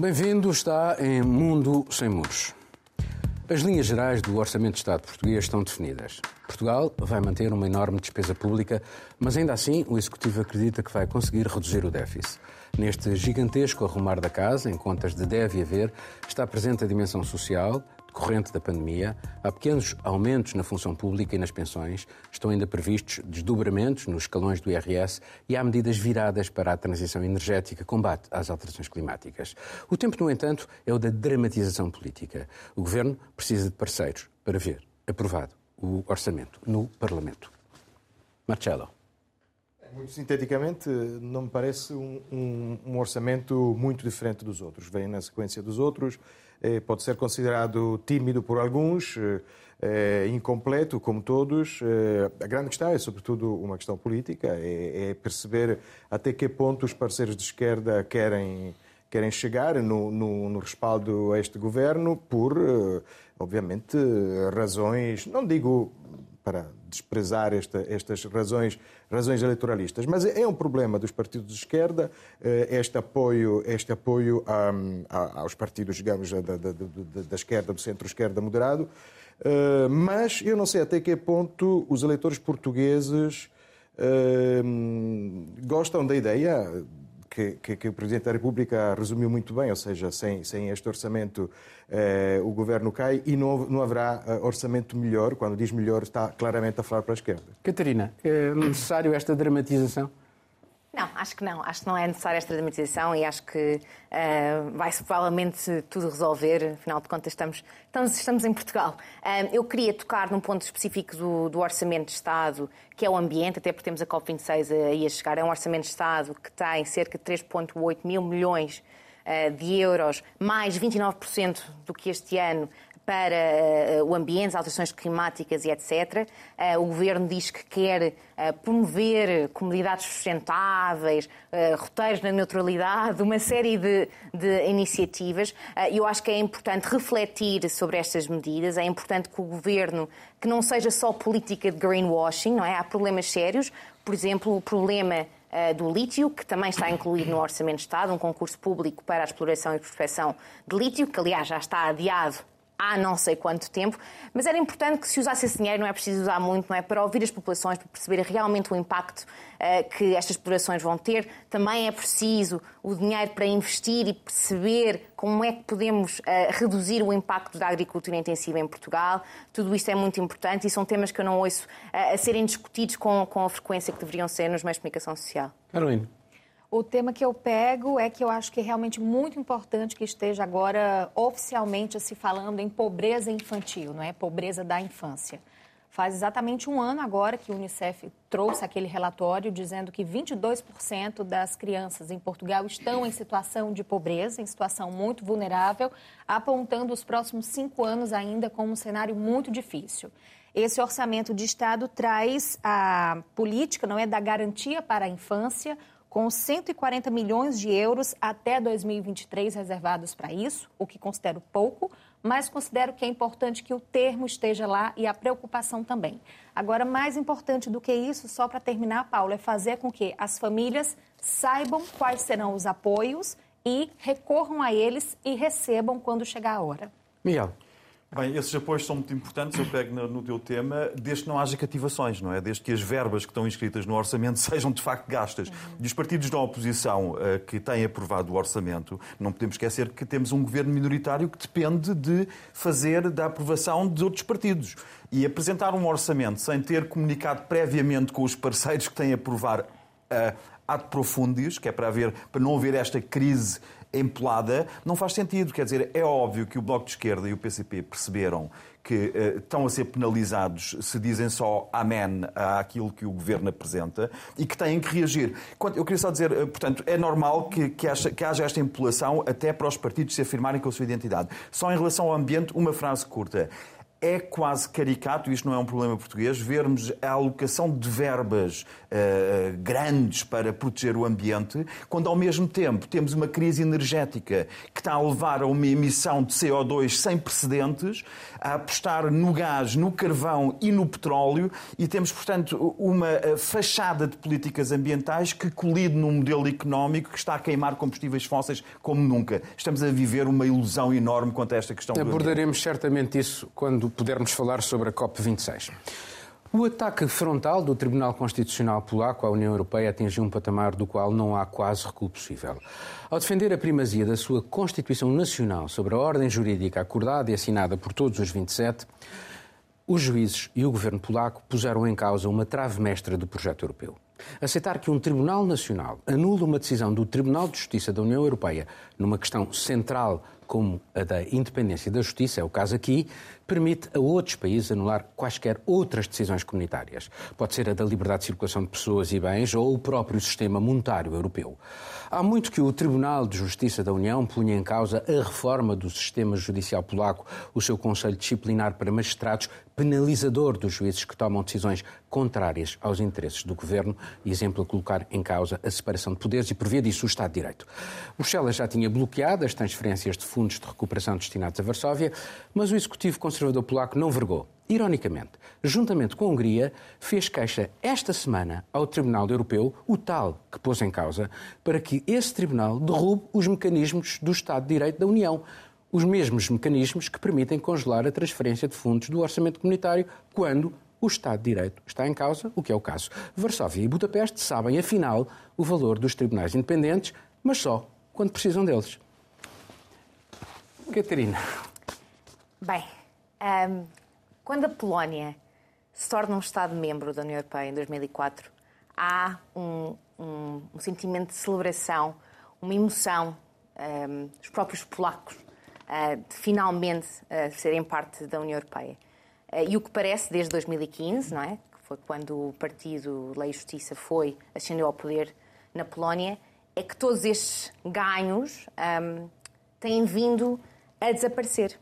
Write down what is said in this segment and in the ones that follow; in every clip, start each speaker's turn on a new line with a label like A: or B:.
A: Bem-vindo, está em Mundo Sem Muros. As linhas gerais do Orçamento de Estado português estão definidas. Portugal vai manter uma enorme despesa pública, mas ainda assim o Executivo acredita que vai conseguir reduzir o déficit. Neste gigantesco arrumar da casa, em contas de deve haver, está presente a dimensão social, decorrente da pandemia, há pequenos aumentos na função pública e nas pensões, estão ainda previstos desdobramentos nos escalões do IRS e há medidas viradas para a transição energética, combate às alterações climáticas. O tempo, no entanto, é o da dramatização política. O Governo precisa de parceiros para ver aprovado o orçamento no Parlamento. Marcelo.
B: Muito sinteticamente, não me parece um, um, um, orçamento muito diferente dos outros. Vem na sequência dos outros, pode ser considerado tímido por alguns, eh, incompleto como todos. Eh, a grande questão é, sobretudo, uma questão política, é, é, perceber até que ponto os parceiros de esquerda querem, querem chegar no, no, no respaldo a este governo por, obviamente, razões, não digo para desprezar esta, estas razões, razões eleitoralistas. Mas é um problema dos partidos de esquerda eh, este apoio, este apoio a, a, aos partidos, digamos, da, da, da, da esquerda, do centro-esquerda moderado. Eh, mas eu não sei até que ponto os eleitores portugueses eh, gostam da ideia que, que, que, o Presidente da República resumiu muito bem, ou seja, sem, sem este orçamento eh, o governo cai e não, não haverá eh, orçamento melhor. Quando diz melhor, está claramente a falar para a esquerda.
A: Catarina, é necessário esta dramatização?
C: Não, acho que não. Acho que não é necessária esta dramatização e acho que uh, vai-se provavelmente tudo resolver. Afinal de contas, estamos, estamos, estamos em Portugal. Uh, eu queria tocar num ponto específico do, do, Orçamento de Estado, que é o ambiente, até porque temos a COP26 aí a chegar. É um Orçamento de Estado que tem cerca de 3,8 mil milhões uh, de euros, mais 29% do que este ano para uh, o ambiente, as alterações climáticas e etc. Uh, o governo diz que quer uh, promover comunidades sustentáveis, roteiros na neutralidade, uma série de, de iniciativas. Eu acho que é importante refletir sobre estas medidas. É importante que o governo, que não seja só política de greenwashing, não é? Há problemas sérios. Por exemplo, o problema do lítio, que também está incluído no Orçamento de Estado, um concurso público para a exploração e prospecção de lítio, que aliás já está adiado há não sei quanto tempo, mas era importante que se usasse esse dinheiro, não é preciso usar muito, não é? Para ouvir as populações, para perceber realmente o impacto uh, que estas explorações vão ter. Também é preciso o dinheiro para investir e perceber como é que podemos uh, reduzir o impacto da agricultura intensiva em Portugal. Tudo isto é muito importante e são temas que eu não ouço uh, a serem discutidos com, com a frequência que deveriam ser nos meios de comunicação social.
A: Carolina.
D: O tema que eu pego é que eu acho que é realmente muito importante que esteja agora oficialmente se falando em pobreza infantil, não é? Pobreza da infância. Faz exatamente um ano agora que o Unicef trouxe aquele relatório dizendo que 22% das crianças em Portugal estão em situação de pobreza, em situação muito vulnerável, apontando os próximos cinco anos ainda como um cenário muito difícil. Esse orçamento de Estado traz a política, não é, da garantia para a infância, com 140 milhões de euros até 2023 reservados para isso, o que considero pouco, mas considero que é importante que o termo esteja lá e a preocupação também. Agora, mais importante do que isso, só para terminar, Paulo, é fazer com que as famílias saibam quais serão os apoios e recorram a eles e recebam quando chegar a hora.
A: Miguel.
E: Bem, esses apoios são muito importantes, eu pego no, teu tema, desde que não haja cativações, não é? Desde que as verbas que estão inscritas no orçamento sejam de facto gastas. E os partidos da oposição uh, que têm aprovado o orçamento, não podemos esquecer que temos um governo minoritário que depende de fazer da aprovação de outros partidos. E apresentar um orçamento sem ter comunicado previamente com os parceiros que têm a aprovar uh, ad profundis, que é para, haver, para não haver esta crise empolada, não faz sentido. Quer dizer, é óbvio que o Bloco de Esquerda e o PCP perceberam que uh, estão a ser penalizados se dizem só amém àquilo que o governo apresenta e que têm que reagir. Eu queria só dizer, uh, portanto, é normal que, que, haja, que haja esta empolação até para os partidos se afirmarem com a sua identidade. Só em relação ao ambiente, uma frase curta. É quase caricato, isto não é um problema português, vermos a alocação de verbas uh, grandes para proteger o ambiente, quando ao mesmo tempo temos uma crise energética que está a levar a uma emissão de CO2 sem precedentes, a apostar no gás, no carvão e no petróleo, e temos, portanto, uma eh, fachada de políticas ambientais que colide num modelo económico que está a queimar combustíveis fósseis como nunca. Estamos a viver uma ilusão enorme quanto a esta questão.
A: Abordaremos certamente isso quando pudermos falar sobre a COP26. O ataque frontal do Tribunal Constitucional Polaco à União Europeia atingiu um patamar do qual não há quase recuo possível. Ao defender a primazia da sua Constituição Nacional sobre a ordem jurídica acordada e assinada por todos os 27, os juízes e o governo polaco puseram em causa uma trave mestra do projeto europeu. Aceitar que um Tribunal Nacional anule uma decisão do Tribunal de Justiça da União Europeia numa questão central como a da independência da justiça, é o caso aqui, permite a outros países anular quaisquer outras decisões comunitárias. Pode ser a da liberdade de circulação de pessoas e bens ou o próprio sistema monetário europeu. Há muito que o Tribunal de Justiça da União punha em causa a reforma do sistema judicial polaco, o seu Conselho Disciplinar para Magistrados, penalizador dos juízes que tomam decisões contrárias aos interesses do governo, exemplo a colocar em causa a separação de poderes e, por via disso, o Estado de Direito. Bruxelas já tinha bloqueado as transferências de fundos de recuperação destinados a Varsóvia, mas o Executivo Conservador Polaco não vergou ironicamente, juntamente com a Hungria, fez queixa esta semana ao Tribunal Europeu, o tal que pôs em causa, para que esse tribunal derrube os mecanismos do Estado de Direito da União. Os mesmos mecanismos que permitem congelar a transferência de fundos do orçamento comunitário quando o Estado de Direito está em causa, o que é o caso. Varsóvia e Budapeste sabem, afinal, o valor dos tribunais independentes, mas só quando precisam deles. Catarina.
C: Bem, um, quando a Polónia se torna um Estado-membro da União Europeia em 2004, há um, um, um sentimento de celebração, uma emoção dos próprios polacos uh, de finalmente uh, serem parte da União Europeia. Uh, e o que parece desde 2015, não é? que foi quando o Partido Lei e Justiça foi, ascendeu ao poder na Polónia, é que todos estes ganhos têm vindo a desaparecer.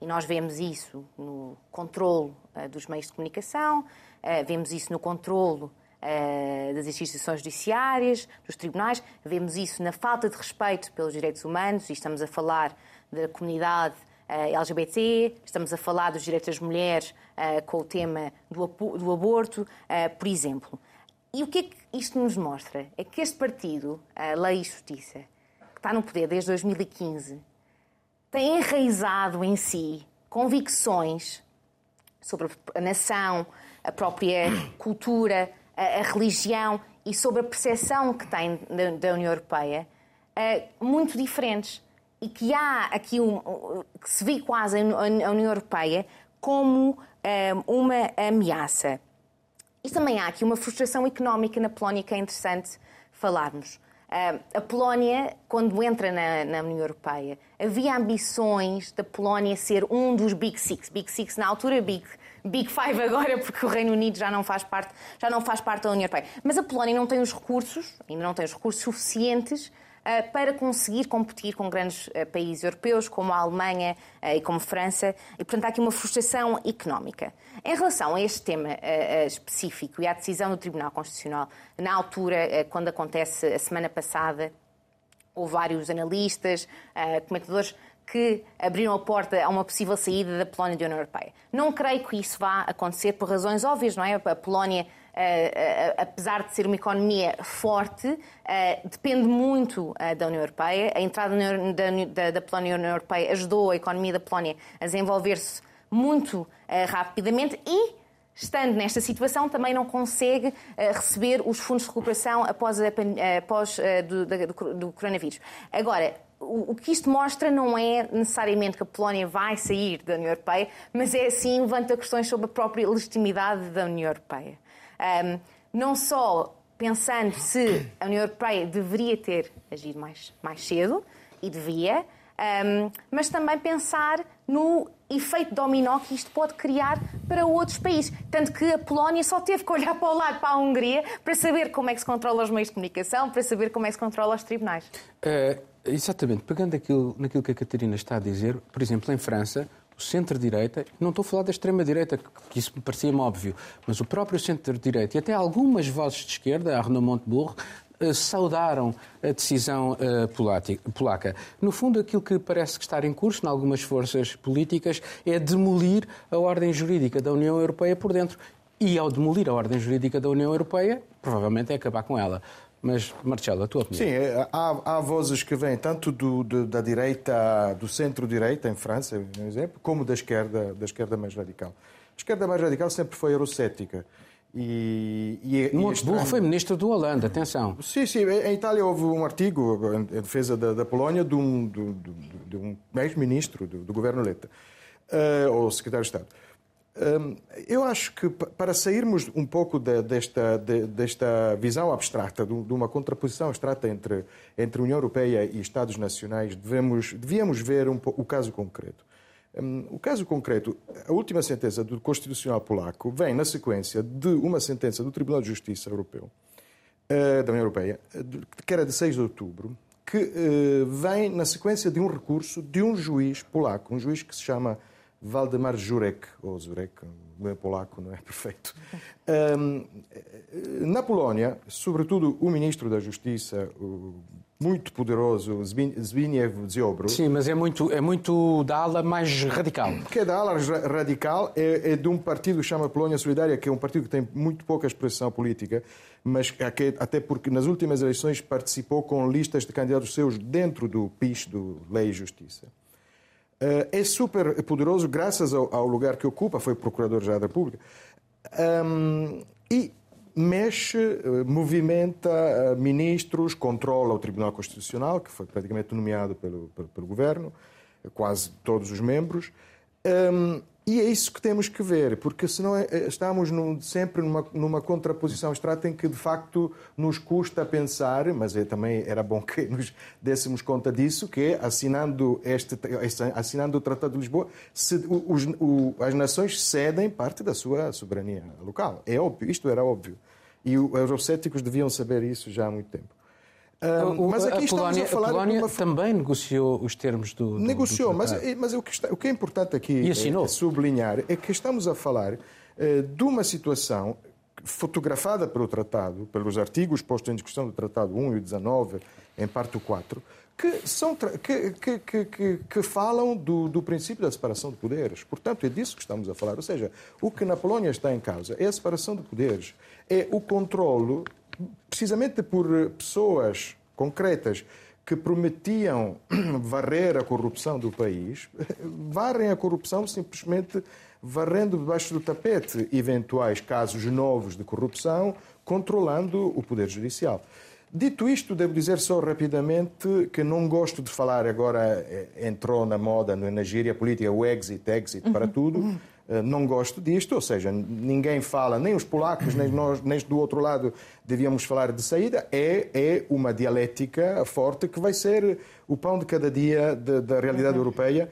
C: E nós vemos isso no controle uh, dos meios de comunicação, uh, vemos isso no controle uh, das instituições judiciárias, dos tribunais, vemos isso na falta de respeito pelos direitos humanos, e estamos a falar da comunidade LGBT, estamos a falar dos direitos das mulheres com o tema do, do aborto, por exemplo. E o que é que isto nos mostra? É que este partido, a Lei e Justiça, que está no poder desde 2015, tem enraizado em si convicções sobre a nação, a própria cultura, a, a religião e sobre a percepção que tem da, da União Europeia uh, muito diferentes. E que há aqui um, que se vê quase a União Europeia como uh, uma ameaça. E também há aqui uma frustração económica na Polónia que é interessante falarmos. Uh, a Polónia, quando entra na, na, União Europeia, havia ambições da Polónia ser um dos Big Six. Big Six na altura, Big, Big Five agora, porque o Reino Unido já não faz parte, já não faz parte da União Europeia. Mas a Polónia não tem os recursos, ainda não tem os recursos suficientes para conseguir competir com grandes eh, países europeus, como a Alemanha eh, e como França, e, portanto, há aqui uma frustração económica. Em relação a este tema específico e à decisão do Tribunal Constitucional, na altura, quando acontece a semana passada, houve vários analistas, comentadores que abriram a porta a uma possível saída da Polónia da União Europeia. Não creio que isso vá acontecer por razões óbvias, não é? A Polónia apesar de ser uma economia forte, uh, depende muito da União Europeia. A entrada da, Polónia na União Europeia ajudou a economia da Polónia a desenvolver-se muito rapidamente e estando nesta situação, também não consegue receber os fundos de recuperação após, a, após do, do, do, coronavírus. Agora, o, o, que isto mostra não é necessariamente que a Polónia vai sair da União Europeia, mas é sim levanta questões sobre a própria legitimidade da União Europeia. Um, não só pensando se a União Europeia deveria ter agido mais, mais cedo, e devia, um, mas também pensar no efeito dominó que isto pode criar para outros países. Tanto que a Polónia só teve que olhar para o lado, para a Hungria, para saber como é que se controla os meios de comunicação, para saber como é que se controla os tribunais.
A: Uh, exatamente. Pegando aquilo, naquilo que a Catarina está a dizer, por exemplo, em França, o centro-direita, não estou a falar da extrema-direita, que isso me parecia-me óbvio, mas o próprio centro-direita e até algumas vozes de esquerda, a Renaud Montebourg, eh, saudaram a decisão eh, polaca. No fundo, aquilo que parece que estar em curso em algumas forças políticas é demolir a ordem jurídica da União Europeia por dentro. E ao demolir a ordem jurídica da União Europeia, provavelmente é acabar com ela. Mas, Marcelo, a tua opinião?
B: Sim, é, há, há vozes que vêm tanto do, do, da direita, do centro-direita, em França, por exemplo, como da esquerda, da esquerda mais radical. A esquerda mais radical sempre foi eurocética.
A: E, e, é, Montes é foi ministro do Holanda, atenção.
B: Sim, sim. Em Itália houve um artigo em defesa da, da Polónia de um, de, de um ex-ministro do, do, governo Letta, uh, ou secretário de Estado. Hum, eu acho que para sairmos um pouco desta, desta visão abstrata, de uma contraposição abstrata entre, entre União Europeia e Estados nacionais, devemos, devíamos ver um, o caso concreto. Hum, o caso concreto, a última sentença do Constitucional Polaco vem na sequência de uma sentença do Tribunal de Justiça Europeu, eh, da União Europeia, que era de 6 de outubro, que eh, vem na sequência de um recurso de um juiz polaco, um juiz que se chama Waldemar Jurek, ou Zurek, não é polaco, não é perfeito. Na Polónia, sobretudo o ministro da Justiça, o muito poderoso Zbigniew Ziobro.
A: Sim, mas é muito, é muito da ala mais radical.
B: Que é da ala radical, é, é de um partido que chama Polónia Solidária, que é um partido que tem muito pouca expressão política, mas até porque nas últimas eleições participou com listas de candidatos seus dentro do PIS, do Lei e Justiça. Eh, é super poderoso graças ao, lugar que ocupa, foi Procurador-Geral da República, um, e mexe, eh, movimenta eh, ministros, controla o Tribunal Constitucional, que foi praticamente nomeado pelo, pelo, pelo governo, quase todos os membros. Um, e é isso que temos que ver, porque senão é, é, estamos num, sempre numa, numa contraposição extrata em que de facto nos custa pensar, mas é, também era bom que nos dessemos conta disso, que assinando, este, assinando o Tratado de Lisboa, se, os, o, as nações cedem parte da sua soberania local. É óbvio, isto era óbvio. E os eurocéticos deviam saber isso já há muito tempo.
A: Um, mas aqui a Polónia, a falar a Polónia uma... também negociou os termos do. do
B: negociou,
A: do
B: mas, mas o, que está, o que é importante aqui é, sublinhar é que estamos a falar uh, de uma situação fotografada pelo Tratado, pelos artigos postos em discussão do Tratado 1 e 19, em parte 4, que, são, que, que, que, que falam do, do, princípio da separação de poderes. Portanto, é disso que estamos a falar. Ou seja, o que na Polónia está em causa é a separação de poderes, é o controlo precisamente por pessoas concretas que prometiam varrer a corrupção do país, varrem a corrupção simplesmente varrendo debaixo do tapete eventuais casos novos de corrupção, controlando o Poder Judicial. Dito isto, devo dizer só rapidamente que não gosto de falar agora, eh, entrou na moda na gíria política o exit, exit para uhum. tudo. Eh, não gosto disto, ou seja, ninguém fala, nem os polacos, nem nós, nem do outro lado devíamos falar de saída. É, é uma dialética forte que vai ser o pão de cada dia de, da realidade europeia.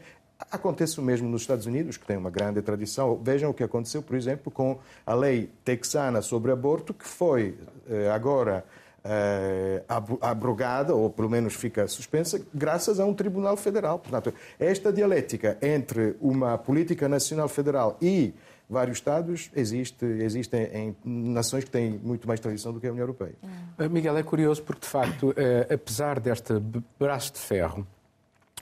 B: Acontece o mesmo nos Estados Unidos, que tem uma grande tradição. Vejam o que aconteceu, por exemplo, com a lei texana sobre aborto, que foi eh, agora uh, abrogada, ou pelo menos fica suspensa, graças a um Tribunal Federal. Portanto, esta dialética entre uma política nacional federal e vários Estados existe, existem em nações que têm muito mais tradição do que a União Europeia.
A: Uh, Miguel, é curioso porque, de facto, uh, apesar deste braço de ferro,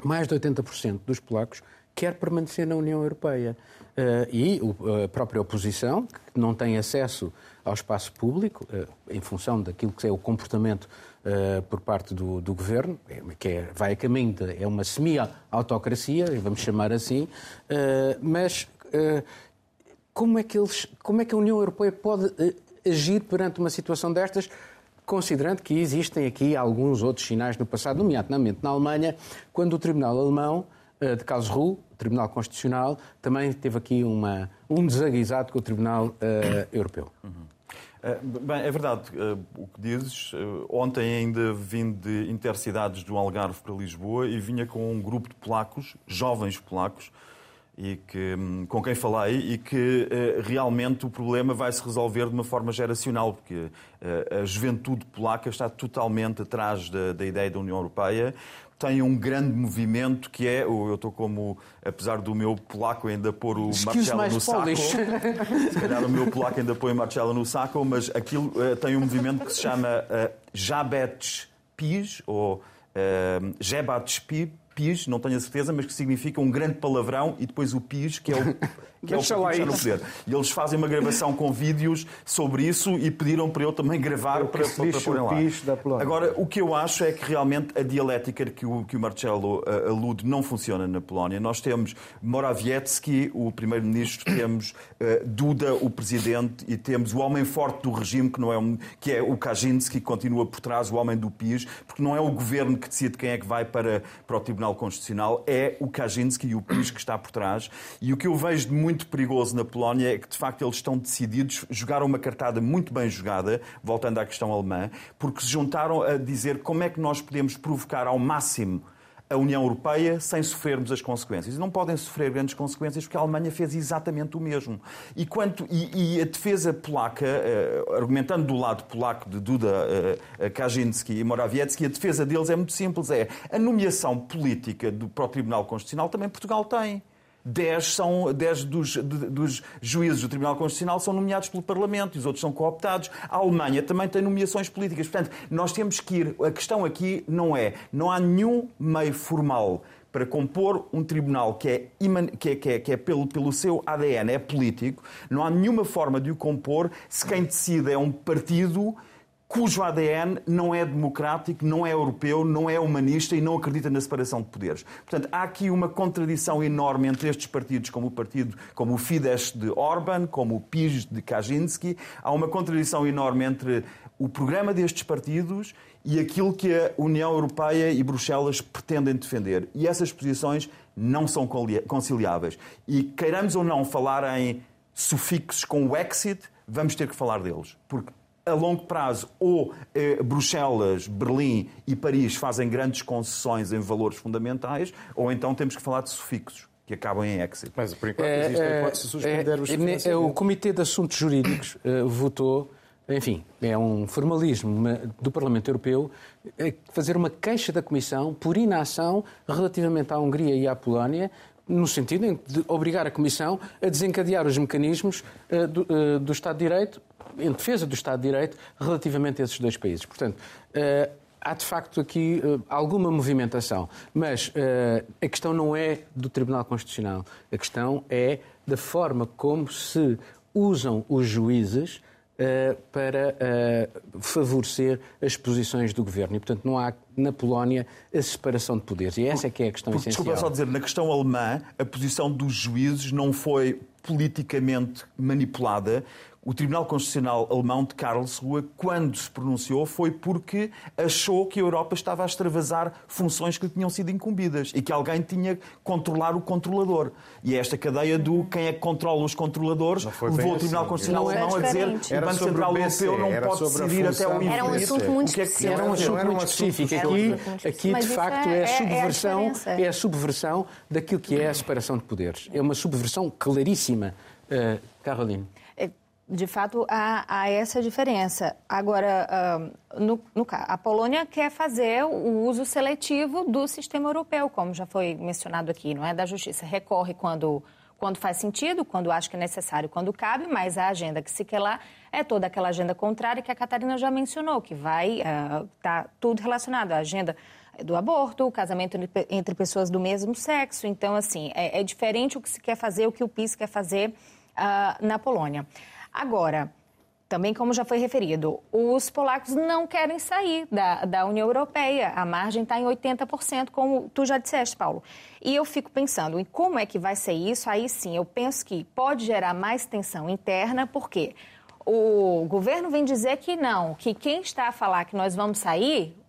A: mais de 80% dos polacos quer permanecer na União Europeia. Uh, e a própria oposição, que não tem acesso ao espaço público, uh, em função daquilo que é o comportamento uh, por parte do, do governo, é, que é, vai a caminho de é uma semi-autocracia, vamos chamar assim, mas como, é que eles, como é que a União Europeia pode agir perante uma situação destas? considerando que existem aqui alguns outros sinais no passado, nomeadamente na Alemanha, quando o Tribunal Alemão eh, de Karlsruhe, Tribunal Constitucional, também teve aqui uma, um desaguisado com o Tribunal uh, Europeu. Uhum.
E: Uh, bem, é verdade uh, o que dizes. ontem ainda vim de intercidades do Algarve para Lisboa e vinha com um grupo de polacos, jovens polacos, e que, hum, com quem falei e que uh, realmente o problema vai se resolver de uma forma geracional, porque uh, a juventude polaca está totalmente atrás da, da ideia da União Europeia tem um grande movimento que é, eu estou como, apesar do meu polaco ainda pôr o Marcelo no saco,
A: Polish.
E: se calhar o meu polaco ainda põe o Marcelo no saco, mas aquilo uh, tem um movimento que se chama uh, Jabets Pis, ou uh, Jebats Pis, não tenho a certeza, mas que significa um grande palavrão e depois o Pis, que é o que é o partido no poder. E eles fazem uma gravação com vídeos sobre isso e pediram para eu também gravar para, para, para
B: o
E: lá.
B: PIS da Polónia.
E: Agora, o que eu acho é que realmente a dialética que o, que o Marcelo uh, alude não funciona na Polónia. Nós temos Morawiecki, o primeiro-ministro, temos uh, Duda, o presidente, e temos o homem forte do regime, que, não é, um, que é o Kaczynski, que continua por trás, o homem do PIS, porque não é o governo que decide quem é que vai para, para o Tribunal Constitucional, é o Kaczynski e o PIS que está por trás. E o que eu vejo de muito perigoso na Polónia é que, de facto, eles estão decididos, jogaram uma cartada muito bem jogada, voltando à questão alemã, porque se juntaram a dizer como é que nós podemos provocar ao máximo a União Europeia sem sofrermos as consequências. E não podem sofrer grandes consequências porque a Alemanha fez exatamente o mesmo. E, quanto, e, e a defesa polaca, eh, argumentando do lado polaco de Duda eh, Kaczynski e Morawiecki, a defesa deles é muito simples. É a nomeação política do, para o Tribunal Constitucional também Portugal tem. 10, são, 10 dos, dos juízes do Tribunal Constitucional são nomeados pelo Parlamento e os outros são cooptados. A Alemanha também tem nomeações políticas. Portanto, nós temos que ir. A questão aqui não é. Não há nenhum meio formal para compor um tribunal que é, que é, que é, que é pelo, pelo seu ADN, é político. Não há nenhuma forma de o compor se quem decide é um partido cujo ADN não é democrático, não é europeu, não é humanista e não acredita na separação de poderes. Portanto, há aqui uma contradição enorme entre estes partidos, como o partido, como o Fidesz de Orban, como o PIS de Kaczynski. Há uma contradição enorme entre o programa destes partidos e aquilo que a União Europeia e Bruxelas pretendem defender. E essas posições não são conciliáveis. E queiramos ou não falar em sufixos com o exit, vamos ter que falar deles. Porque a longo prazo, ou eh, Bruxelas, Berlim e Paris fazem grandes concessões em valores fundamentais, ou então temos que falar de sufixos que acabam em exit.
B: Mas, por enquanto, existe a hipótese de suspender os
A: é, é, o. Comitê de Assuntos Jurídicos eh, votou, enfim, é um formalismo ma- do Parlamento Europeu, eh, fazer uma queixa da Comissão por inação relativamente à Hungria e à Polónia, no sentido em- de obrigar a Comissão a desencadear os mecanismos eh, do, eh, do Estado de Direito, em defesa do Estado de Direito, relativamente a esses dois países. Portanto, eh, há de facto aqui eh, alguma movimentação, mas eh, a questão não é do Tribunal Constitucional, a questão é da forma como se usam os juízes para favorecer as posições do governo. E, portanto, não há na Polónia a separação de poderes. E essa é que é a questão
E: Porque,
A: essencial.
E: desculpa só dizer, na questão alemã, a posição dos juízes não foi politicamente manipulada. O Tribunal Constitucional Alemão de Karlsruhe, quando se pronunciou, foi porque achou que a Europa estava a extravasar funções que lhe tinham sido incumbidas e que alguém tinha que controlar o controlador. E esta cadeia do quem é que controla os controladores levou o Tribunal
B: assim.
E: Constitucional
D: Não é
E: Alemão a dizer que o
B: Era
E: Banco
B: sobre
E: Central Europeu não
B: era
E: pode decidir até o
B: do
E: infinito.
C: Era um assunto muito
E: é
C: específico.
A: Era um assunto muito específico. Aqui, aqui de facto,
D: é-
A: é,
D: é-
A: a
D: é a
A: subversão, é a subversão daquilo que é a separação de poderes. É uma subversão claríssima, uh, Caroline.
D: De fato, há, há essa diferença. Agora, ah, no, no a Polônia quer fazer o uso seletivo do sistema europeu, como já foi mencionado aqui, não é? Da justiça. Recorre quando, quando faz sentido, quando acha que é necessário, quando cabe, mas a agenda que se quer lá é toda aquela agenda contrária que a Catarina já mencionou, que vai estar tudo relacionado à agenda do aborto, o casamento entre- pessoas do mesmo sexo. Então, assim, é, é diferente o que se quer fazer, o que o PIS quer fazer ah, na Polônia. Agora, também como já foi referido, os polacos não querem sair da, da União Europeia. A margem está em 80%, como tu já disseste, Paulo. E eu fico pensando em como é que vai ser isso. Aí sim, eu penso que pode gerar mais tensão interna, porque o governo vem dizer que não, que quem está a falar que nós vamos sair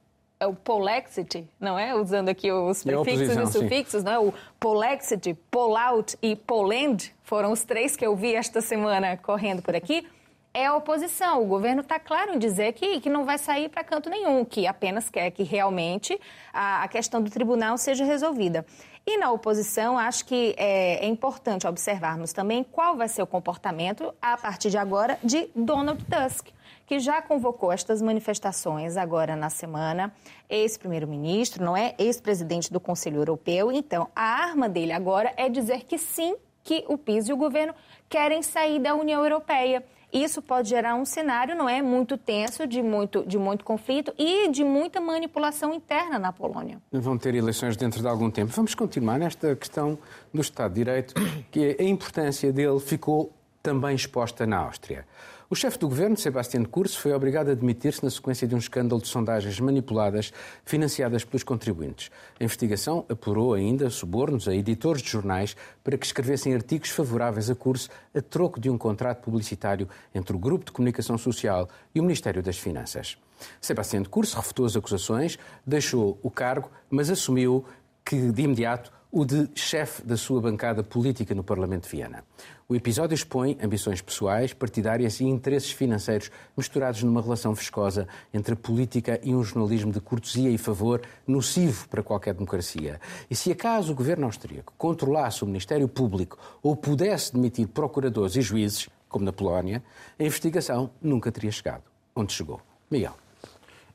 D: é o polexity, não é? Usando aqui os
A: É
D: prefixos
A: oposição,
D: e
A: sim.
D: sufixos, não é? O polexity, pullout e poland foram os três que eu vi esta semana correndo por aqui. É a oposição. O governo está claro em dizer que, que não vai sair para canto nenhum, que apenas quer que realmente a, a questão do tribunal seja resolvida. E na oposição, acho que é, é, importante observarmos também qual vai ser o comportamento, a partir de agora, de Donald Tusk, que já convocou estas manifestações agora na semana, ex-primeiro-ministro, não é? Ex-presidente do Conselho Europeu. Então, a arma dele agora é dizer que sim, que o PIS e o governo querem sair da União Europeia. Isso pode gerar um cenário, não é, muito tenso, de muito, de muito conflito e de muita manipulação interna na Polônia.
A: Vão ter eleições dentro de algum tempo. Vamos continuar nesta questão do Estado de Direito, que a importância dele ficou também exposta na Áustria. O chefe do governo, Sebastião Kurz, foi obrigado a demitir-se na sequência de um escândalo de sondagens manipuladas financiadas pelos contribuintes. A investigação apurou ainda subornos a editores de jornais para que escrevessem artigos favoráveis a Kurz a troco de um contrato publicitário entre o Grupo de Comunicação Social e o Ministério das Finanças. Sebastião Kurz refutou as acusações, deixou o cargo, mas assumiu que, de imediato, o de chefe da sua bancada política no Parlamento de Viena. O episódio expõe ambições pessoais, partidárias e interesses financeiros misturados numa relação viscosa entre a política e um jornalismo de cortesia e favor nocivo para qualquer democracia. E se acaso o governo austríaco controlasse o Ministério Público ou pudesse demitir procuradores e juízes, como na Polónia, a investigação nunca teria chegado onde chegou. Miguel.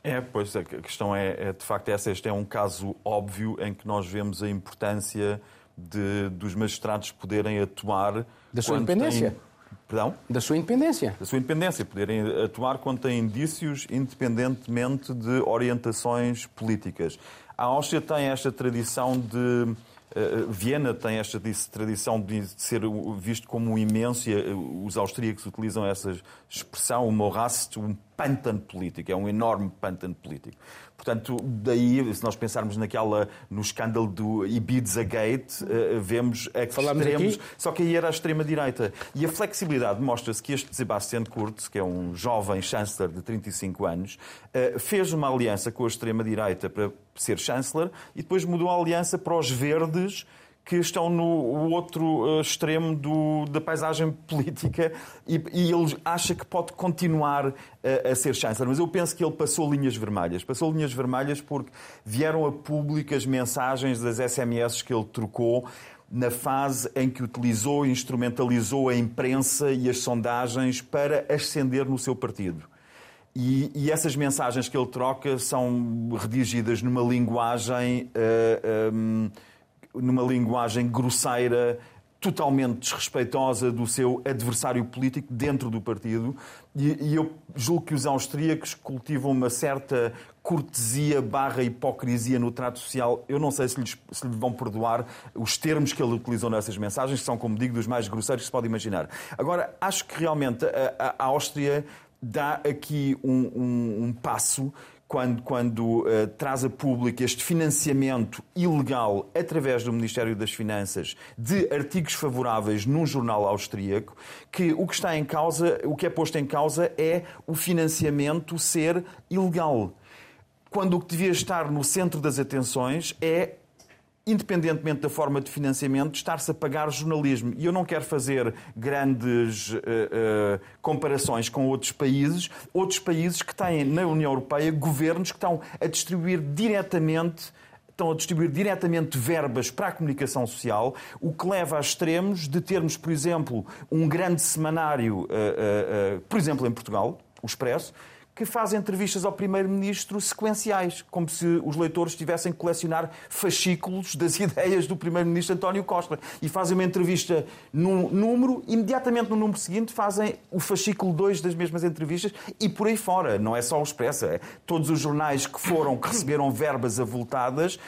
E: É, pois a questão é, é de facto essa. Este é um caso óbvio em que nós vemos a importância de, dos magistrados poderem atuar.
A: Da sua independência. Têm...
E: Perdão?
A: Da sua independência.
E: Da sua independência, poderem atuar quando têm indícios, independentemente de orientações políticas. A Áustria tem esta tradição de. Uh, Viena tem esta tradição de ser visto como um imenso, e os austríacos utilizam essa expressão, o Morast, um pântano político, é um enorme pântano político. Portanto, daí, se nós pensarmos naquela, no escândalo do Ibiza Gate, uh, vemos extremos, aqui? só que aí era a extrema-direita. E a flexibilidade mostra-se que este Sebastian Kurz, que é um jovem chanceler de 35 anos, uh, fez uma aliança com a extrema-direita para ser chanceler e depois mudou a aliança para os verdes, que estão no outro eh, extremo do, da paisagem política e, e, ele acha que pode continuar a, a, ser chanceler. Mas eu penso que ele passou linhas vermelhas. Passou linhas vermelhas porque vieram a público as mensagens das SMS que ele trocou na fase em que utilizou e instrumentalizou a imprensa e as sondagens para ascender no seu partido. E, e, essas mensagens que ele troca são redigidas numa linguagem uh, numa linguagem grosseira, totalmente desrespeitosa do seu adversário político dentro do partido. E, e eu julgo que os austríacos cultivam uma certa cortesia barra hipocrisia no trato social. Eu não sei se, lhes, se lhe vão perdoar os termos que ele utilizou nessas mensagens, que são, como digo, dos mais grosseiros que se pode imaginar. Agora, acho que realmente a, a Áustria dá aqui um, um, um passo quando, quando uh, traz a público este financiamento ilegal através do Ministério das Finanças de artigos favoráveis num jornal austríaco, que o que está em causa, o que é posto em causa é o financiamento ser ilegal. Quando o que devia estar no centro das atenções é independentemente da forma de financiamento, estar-se a pagar jornalismo. E eu não quero fazer grandes uh, uh, comparações com outros países, outros países que têm na União Europeia governos que estão a distribuir diretamente estão a distribuir diretamente verbas para a comunicação social, o que leva a extremos de termos, por exemplo, um grande semanário, uh, por exemplo, em Portugal, o Expresso, que faz entrevistas ao Primeiro-Ministro sequenciais, como se os leitores tivessem que colecionar fascículos das ideias do Primeiro-Ministro António Costa. E fazem uma entrevista num número, imediatamente no número seguinte fazem o fascículo 2 das mesmas entrevistas e por aí fora. Não é só o Expresso, é todos os jornais que foram, que receberam verbas avultadas,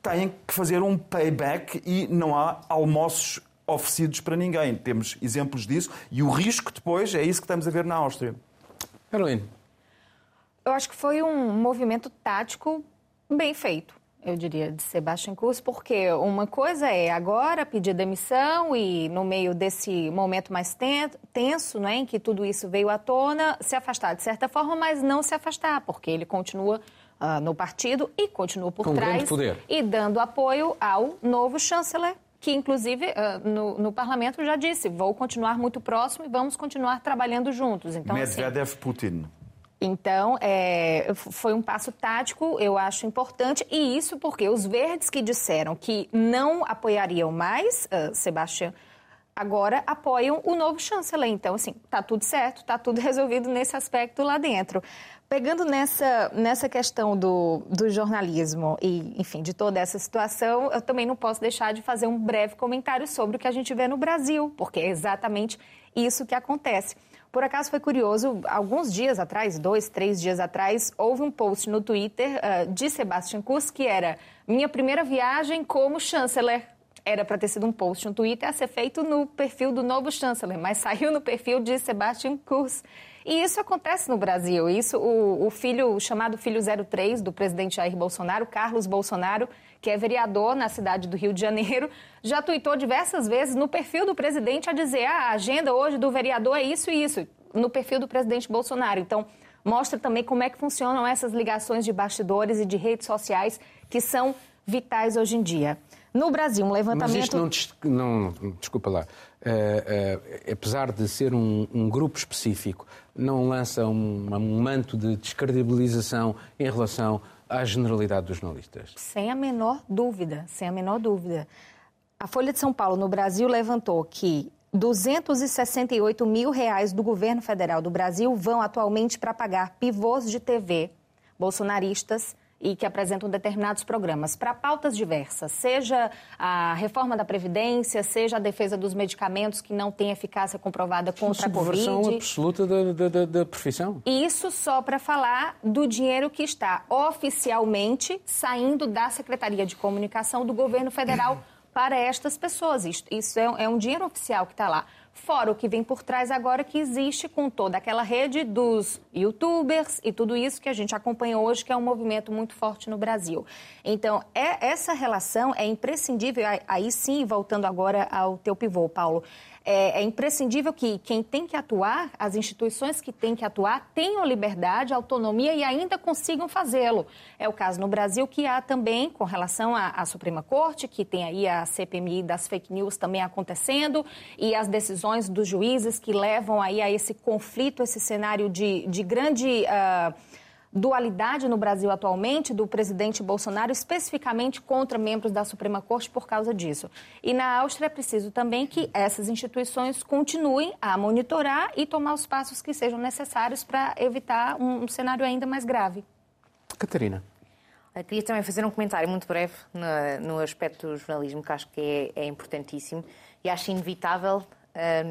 E: têm que fazer um payback e não há almoços oferecidos para ninguém. Temos exemplos disso e o risco depois é isso que estamos a ver na Áustria.
A: Caroline,
D: eu acho que foi um movimento tático bem feito, eu diria, de Sebastian Kurz, porque uma coisa é agora pedir demissão e, no meio desse momento mais tenso, né, em que tudo isso veio à tona, se afastar de certa forma, mas não se afastar, porque ele continua uh, no partido e continua por
A: Com
D: trás
A: poder.
D: e dando apoio ao novo chanceler que inclusive uh, no, no, parlamento já disse, vou continuar muito próximo e vamos continuar trabalhando juntos.
E: Então, Medvedev assim, Putin.
D: Então, é, foi um passo tático, eu acho importante, e isso porque os verdes que disseram que não apoiariam mais uh, Sebastião, agora apoiam o novo chanceler. Então, assim, tá tudo certo, tá tudo resolvido nesse aspecto lá dentro. Pegando nessa, nessa questão do, do jornalismo e, enfim, de toda essa situação, eu também não posso deixar de fazer um breve comentário sobre o que a gente vê no Brasil, porque é exatamente isso que acontece. Por acaso foi curioso, alguns dias atrás, dois, três dias atrás, houve um post no Twitter uh, de Sebastian Kurz que era minha primeira viagem como chanceler. Era para ter sido um post no Twitter a ser feito no perfil do novo chanceler, mas saiu no perfil de Sebastian Kurz. E isso acontece no Brasil. Isso, o, o filho, o chamado filho 03 do presidente Jair Bolsonaro, Carlos Bolsonaro, que é vereador na cidade do Rio de Janeiro, já tuitou diversas vezes no perfil do presidente a dizer: ah, a agenda hoje do vereador é isso e isso, no perfil do presidente Bolsonaro. Então, mostra também como é que funcionam essas ligações de bastidores e de redes sociais que são vitais hoje em dia. No Brasil, um levantamento.
A: Mas isto não, não desculpa lá. Uh, uh, apesar de ser um, um, grupo específico, não lança um, um, manto de descredibilização em relação à generalidade dos jornalistas?
D: Sem a menor dúvida, sem a menor dúvida. A Folha de São Paulo, no Brasil, levantou que 268 mil reais do governo federal do Brasil vão atualmente para pagar pivôs de TV bolsonaristas e que apresentam determinados programas para pautas diversas, seja a reforma da Previdência, seja a defesa dos medicamentos que não têm eficácia comprovada contra a Covid.
A: absoluta da, da, da profissão.
D: Isso só para falar do dinheiro que está oficialmente saindo da Secretaria de Comunicação do governo federal para estas pessoas. Isso, isso é, é um dinheiro oficial que está lá. Fora o que vem por trás agora que existe com toda aquela rede dos youtubers e tudo isso que a gente acompanha hoje, que é um movimento muito forte no Brasil. Então, é, essa relação é imprescindível, aí sim, voltando agora ao teu pivô, Paulo, é, é, imprescindível que quem tem que atuar, as instituições que têm que atuar, tenham liberdade, autonomia e ainda consigam fazê-lo. É o caso no Brasil que há também com relação à, à Suprema Corte, que tem aí a CPMI das fake news também acontecendo e as decisões dos juízes que levam aí a esse conflito, esse cenário de, de grande. Uh, dualidade no Brasil atualmente do presidente Bolsonaro, especificamente contra membros da Suprema Corte por causa disso. E na Áustria é preciso também que essas instituições continuem a monitorar e tomar os passos que sejam necessários para evitar um, um cenário ainda mais grave.
A: Catarina.
C: Eu queria também fazer um comentário muito breve no, no aspecto do jornalismo, que acho que é, é importantíssimo e acho inevitável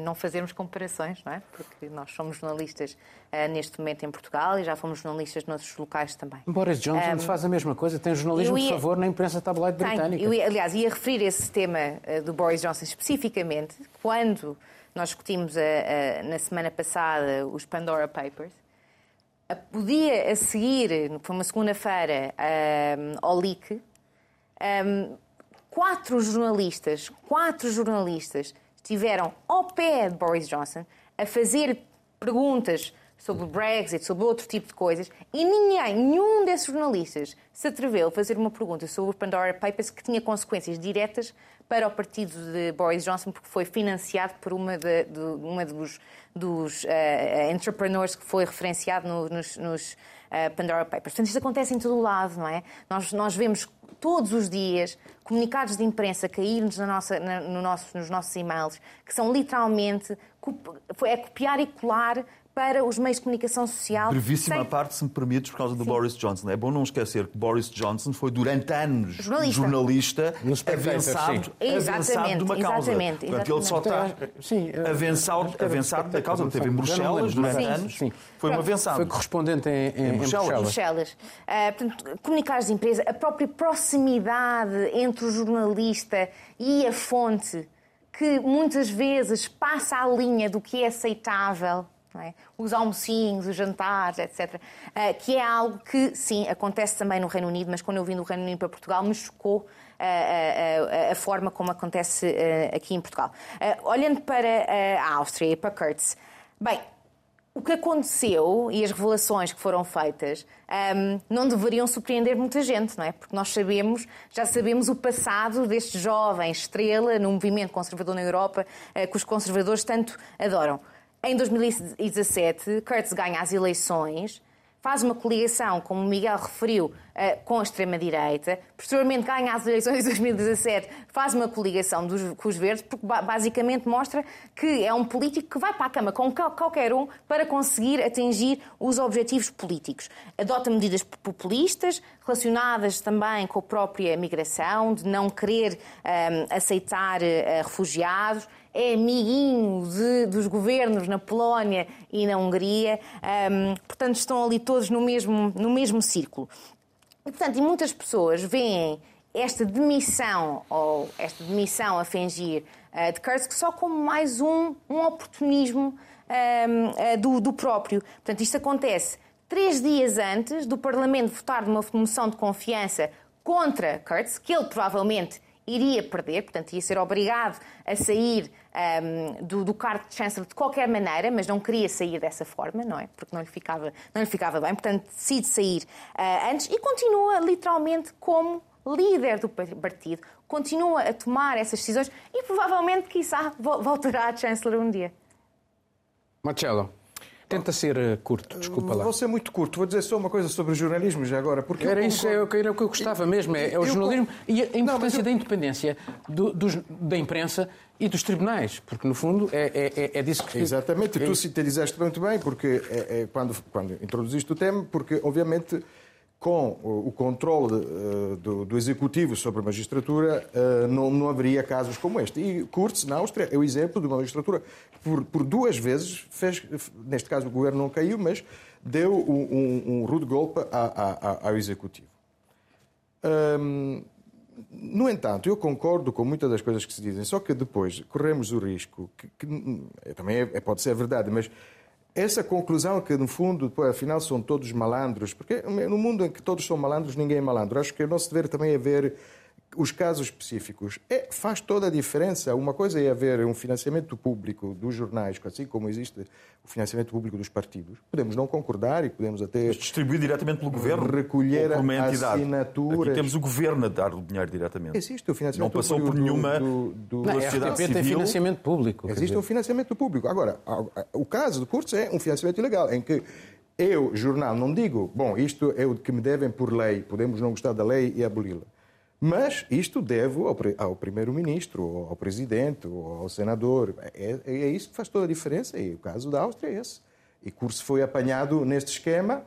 C: não fazermos comparações, não é? Porque nós somos jornalistas uh, neste momento em Portugal e já fomos jornalistas noutros locais também.
A: Boris Johnson um, faz a mesma coisa, tem jornalismo ia, de favor na imprensa tabloide britânica.
C: Eu aliás, ia referir esse tema uh, do Boris Johnson especificamente quando nós discutimos na semana passada os Pandora Papers. O dia a seguir, foi uma segunda-feira, ao leak, um, quatro jornalistas, quatro jornalistas estiveram ao pé de Boris Johnson a fazer perguntas sobre o Brexit, sobre outro tipo de coisas, e ninguém, nenhum desses jornalistas se atreveu a fazer uma pergunta sobre o Pandora Papers que tinha consequências diretas para o partido de Boris Johnson, porque foi financiado por uma, de, de uma dos, dos uh, entrepreneurs que foi referenciado no, nos, nos uh, Pandora Papers. Portanto, isto acontece em todo o lado, não é? Nós, nós vemos todos os dias comunicados de imprensa cair-nos na nossa, na, no nosso, nos nossos e-mails, que são literalmente é copiar e colar para os meios de comunicação social.
E: Brevíssima sem... parte, se me permites, por causa do Sim. Boris Johnson. É bom não esquecer que Boris Johnson foi durante anos jornalista, jornalista avançado, avançado de uma causa. Exatamente, Portanto, ele só está sim, avançado, avançado da causa. Ele esteve em Bruxelas durante Sim. anos. Sim. Foi um avançado.
A: Foi correspondente em, em, em Bruxelas. Em
C: Bruxelas. Uh, portanto, comunicados de empresa, a própria proximidade entre o jornalista e a fonte, que muitas vezes passa a linha do que é aceitável é? os almocinhos, os jantares, etc. Uh, ah, que é algo que, sim, acontece também no Reino Unido, mas quando eu vim do Reino Unido para Portugal me chocou uh, uh, a forma como acontece aqui em Portugal. olhando para a Áustria e para Kurtz, bem, o que aconteceu e as revelações que foram feitas um, não deveriam surpreender muita gente, não é? Porque nós sabemos, já sabemos o passado deste jovem estrela no movimento conservador na Europa, que os conservadores tanto adoram. Em 2017, Kurtz ganha as eleições faz uma coligação, como o Miguel referiu, eh, com a extrema-direita, posteriormente ganha as eleições de 2017, faz uma coligação dos, com os verdes, porque basicamente mostra que é um político que vai para a cama com qualquer um para conseguir atingir os objetivos políticos. Adota medidas populistas relacionadas também com a própria migração, de não querer um, eh, aceitar uh, refugiados é amiguinho de, dos governos na Polónia e na Hungria, um, portanto estão ali todos no mesmo, no mesmo círculo. E, portanto, e muitas pessoas veem esta demissão, ou esta demissão a fingir uh, de Kurz, só como mais um, um oportunismo um, uh, do, do próprio. Portanto, isto acontece três dias antes do Parlamento votar numa moção de confiança contra Kurtz, que ele provavelmente iria perder, portanto, ia ser obrigado a sair um, do, do cargo de Chancellor de qualquer maneira, mas não queria sair dessa forma, não é? Porque não lhe ficava, não lhe ficava bem, portanto, decide sair uh, antes e continua literalmente como líder do partido, continua a tomar essas decisões e provavelmente, quiçá, voltará a Chancellor um dia.
A: Marcelo. Tenta ser eh, curto, desculpa lá.
B: Vou ser muito curto. Vou dizer só uma coisa sobre o jornalismo já agora. Porque
A: era isso é, era o que eu gostava mesmo, é, é o jornalismo e a importância não, eu... da independência do, dos, da imprensa e dos tribunais, porque no fundo é, é, é, é disso que...
B: Exatamente, tu sintetizeste muito bem, porque é, é, quando, quando introduziste o tema, porque obviamente com o controle uh, do, do, Executivo sobre a magistratura, uh, não, não, haveria casos como este. E Kurz, na Áustria, é o exemplo de uma magistratura que por, por, duas vezes fez, neste caso o governo não caiu, mas deu um, um, um rude golpe a, a, ao Executivo. Um, no entanto, eu concordo com muitas das coisas que se dizem, só que depois corremos o risco, que, que também é, pode ser verdade, mas essa conclusão que, no fundo, depois, afinal, são todos malandros, porque no mundo em que todos são malandros, ninguém é malandro. Acho que o nosso dever também é ver os casos específicos. É, faz toda a diferença. Uma coisa é haver um financiamento público dos jornais, assim como existe o financiamento público dos partidos. Podemos não concordar e podemos até.
E: Mas distribuir diretamente pelo governo?
B: Recolher ou por uma entidade. assinaturas.
E: Aqui temos o governo a dar o dinheiro diretamente.
B: Existe o financiamento
E: Não passou por nenhuma do,
A: do, do, não, sociedade civil. tem financiamento público.
B: Existe um financiamento público. Agora, o caso do Kurtz é um financiamento ilegal, em que eu, jornal, não digo, bom, isto é o que me devem por lei, podemos não gostar da lei e aboli-la. Mas isto devo ao, ao primeiro-ministro, ao presidente, ao senador. É, é, é, isso que faz toda a diferença. E o caso da Áustria é esse. E Curso foi apanhado neste esquema,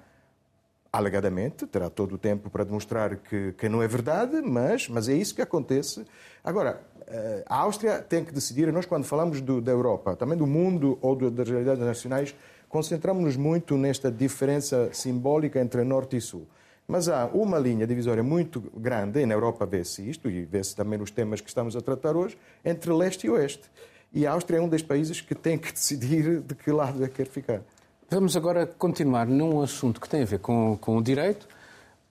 B: alegadamente, terá todo o tempo para demonstrar que, que não é verdade, mas, mas é isso que acontece. Agora, eh, a Áustria tem que decidir, nós quando falamos do, da Europa, também do mundo ou do, das realidades nacionais, concentramos-nos muito nesta diferença simbólica entre Norte e Sul. Mas há uma linha divisória muito grande, e na Europa vê-se isto, e vê-se também nos temas que estamos a tratar hoje, entre leste e oeste. E a Áustria é um dos países que tem que decidir de que lado é que quer ficar.
A: Vamos agora continuar num assunto que tem a ver com, com o direito.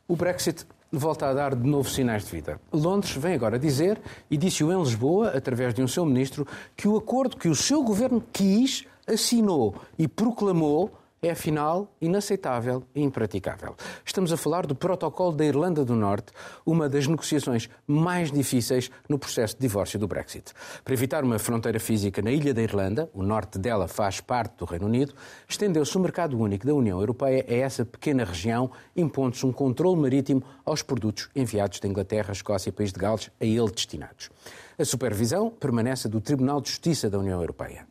A: O Brexit volta a dar de novo sinais de vida. Londres vem agora dizer, e disse-o em Lisboa, através de um seu ministro, que o acordo que o seu governo quis, assinou e proclamou é afinal inaceitável e impraticável. Estamos a falar do Protocolo da Irlanda do Norte, uma das negociações mais difíceis no processo de divórcio do Brexit. Para evitar uma fronteira física na ilha da Irlanda, o norte dela faz parte do Reino Unido, estendeu-se o mercado único da União Europeia a essa pequena região, impondo-se um controle marítimo aos produtos enviados da Inglaterra, Escócia e País de Gales a ele destinados. A supervisão permanece do Tribunal de Justiça da União Europeia.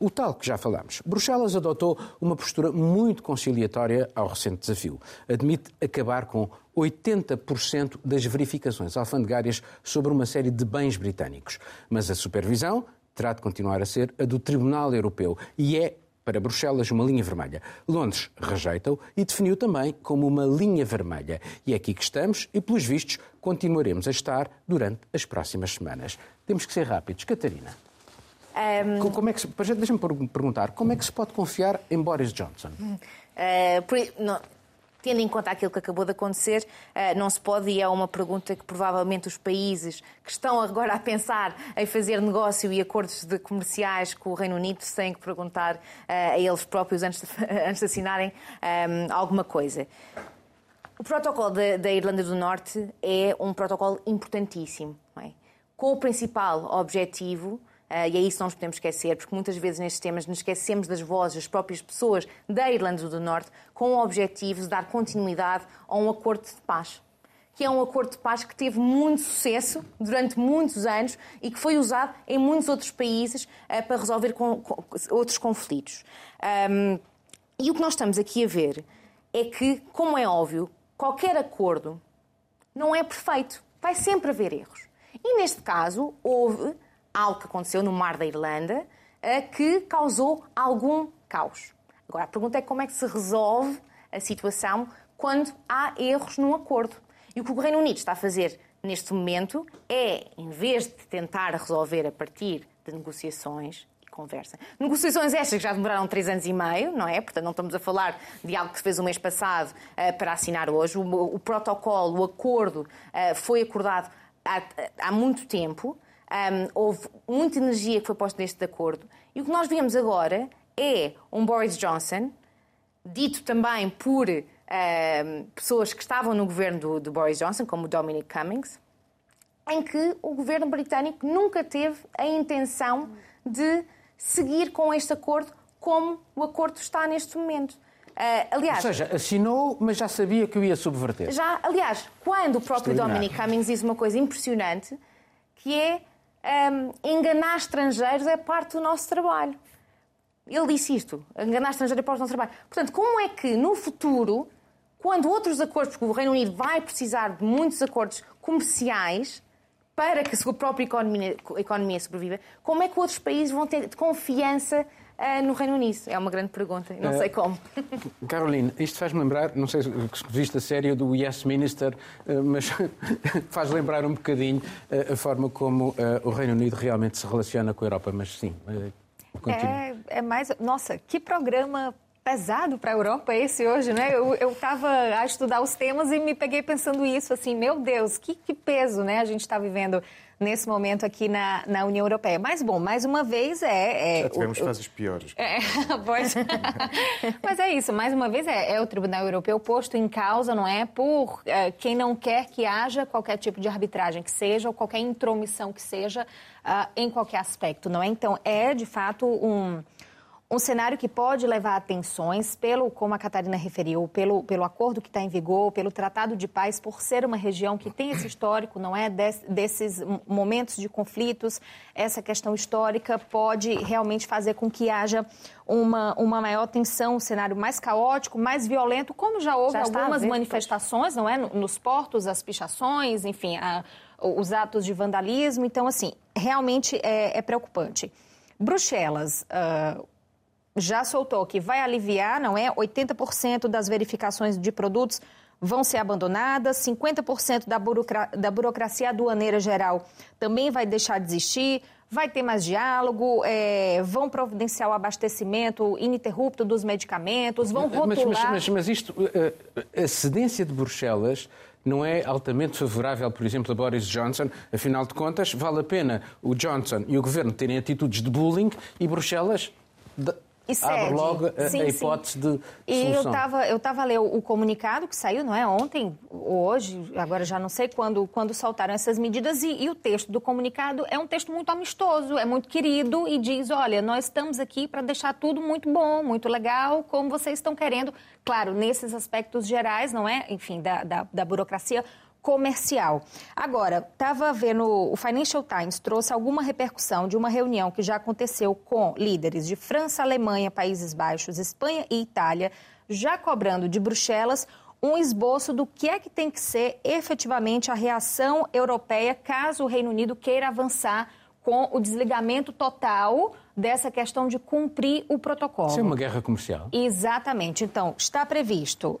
A: O tal que já falamos. Bruxelas adotou uma postura muito conciliatória ao recente desafio. Admite acabar com 80% das verificações alfandegárias sobre uma série de bens britânicos. Mas a supervisão terá de continuar a ser a do Tribunal Europeu e é para Bruxelas uma linha vermelha. Londres rejeita-o e definiu também como uma linha vermelha. E é aqui que estamos e, pelos vistos, continuaremos a estar durante as próximas semanas. Temos que ser rápidos. Catarina. Um... Como é que deixa-me perguntar, como é que se pode confiar em Boris Johnson?
C: Uh, por, não, tendo em conta aquilo que acabou de acontecer, uh, não se pode, e é uma pergunta que provavelmente os países que estão agora a pensar em fazer negócio e acordos de comerciais com o Reino Unido têm que perguntar uh, a eles próprios antes de, assinarem um, alguma coisa. O protocolo da Irlanda do Norte é um protocolo importantíssimo, é? com o principal objetivo e é isso que nos podemos esquecer, porque muitas vezes nestes temas nos esquecemos das vozes das próprias pessoas da Irlanda do Norte com o objetivo de dar continuidade a um acordo de paz. Que é um acordo de paz que teve muito sucesso durante muitos anos e que foi usado em muitos outros países uh, para resolver com, com, outros conflitos. Um, e o que nós estamos aqui a ver é que, como é óbvio, qualquer acordo não é perfeito. Vai sempre haver erros. E neste caso, houve algo que aconteceu no Mar da Irlanda eh, que causou algum caos. Agora, a pergunta é como é que se resolve a situação quando há erros num acordo. E o que o Reino Unido está a fazer neste momento é, em vez de tentar resolver a partir de negociações e conversa, negociações estas que já demoraram três anos e meio, não é? Portanto, não estamos a falar de algo que se fez o mês passado uh, para assinar hoje. O, o, protocolo, o acordo, uh, foi acordado há, há muito tempo. Um, houve muita energia que foi posta neste acordo. E o que nós vemos agora é um Boris Johnson, dito também por um, pessoas que estavam no governo do, do Boris Johnson, como o Dominic Cummings, em que o governo britânico nunca teve a intenção de seguir com este acordo como o acordo está neste momento. Uh, aliás,
A: Ou seja, assinou, mas já sabia que o ia subverter.
C: Já, aliás, quando o próprio Dominic Cummings diz uma coisa impressionante, que é um, enganar estrangeiros é parte do nosso trabalho. Ele disse isto, enganar estrangeiros é parte do nosso trabalho. Portanto, como é que no futuro, quando outros acordos, porque o Reino Unido vai precisar de muitos acordos comerciais para que a sua própria economia, economia sobreviva, como é que outros países vão ter confiança uh, no Reino Unido? É uma grande pergunta, não uh, sei como.
A: Caroline, isto faz-me lembrar, não sei se viste a série do Yes Minister, uh, mas faz lembrar um bocadinho a forma como o Reino Unido realmente se relaciona com a Europa, mas sim.
D: É, é mais. Nossa, que programa pesado para a Europa esse hoje, né? Eu estava a estudar os temas e me peguei pensando isso, assim, meu Deus, que, que peso, né? A gente está vivendo nesse momento aqui na, na União Europeia. Mas, bom, mais uma vez é...
B: é Já tivemos o, fases piores.
D: É, pode... Mas é isso, mais uma vez é, é, o Tribunal Europeu posto em causa, não é? Por é, quem não quer que haja qualquer tipo de arbitragem que seja, ou qualquer intromissão que seja, uh, em qualquer aspecto, não é? Então, é, de fato, um um cenário que pode levar a tensões, pelo, como a Catarina referiu, pelo, pelo acordo que está em vigor, pelo Tratado de Paz, por ser uma região que tem esse histórico, não é? Des, desses momentos de conflitos, essa questão histórica pode realmente fazer com que haja uma, uma maior tensão, um cenário mais caótico, mais violento, como já houve já algumas manifestações, não é? Nos portos, as pichações, enfim, a, os atos de vandalismo. Então, assim, realmente é, é preocupante. Bruxelas. Uh, já soltou que vai aliviar, não é? 80% das verificações de produtos vão ser abandonadas, 50% da, burocra da burocracia aduaneira geral também vai deixar de existir, vai ter mais diálogo, é, vão providenciar o abastecimento ininterrupto dos medicamentos, vão rotular...
A: Mas, mas, mas, mas isto, a cedência de Bruxelas não é altamente favorável, por exemplo, a Boris Johnson. Afinal de contas, vale a pena o Johnson e o governo terem atitudes de bullying e Bruxelas
D: e
A: abre logo a, sim, a hipótese sim. de e
D: solução. eu estava a ler o, o, comunicado que saiu, não é ontem, hoje, agora já não sei quando, quando soltaram essas medidas e, e o texto do comunicado é um texto muito amistoso, é muito querido e diz, olha, nós estamos aqui para deixar tudo muito bom, muito legal, como vocês estão querendo, claro, nesses aspectos gerais, não é, enfim, da, da, da burocracia comercial. Agora, estava vendo, o Financial Times trouxe alguma repercussão de uma reunião que já aconteceu com líderes de França, Alemanha, Países Baixos, Espanha e Itália, já cobrando de Bruxelas um esboço do que é que tem que ser efetivamente a reação europeia caso o Reino Unido queira avançar com o desligamento total dessa questão de cumprir o protocolo.
A: Isso é uma guerra comercial.
D: Exatamente. Então, está previsto uh,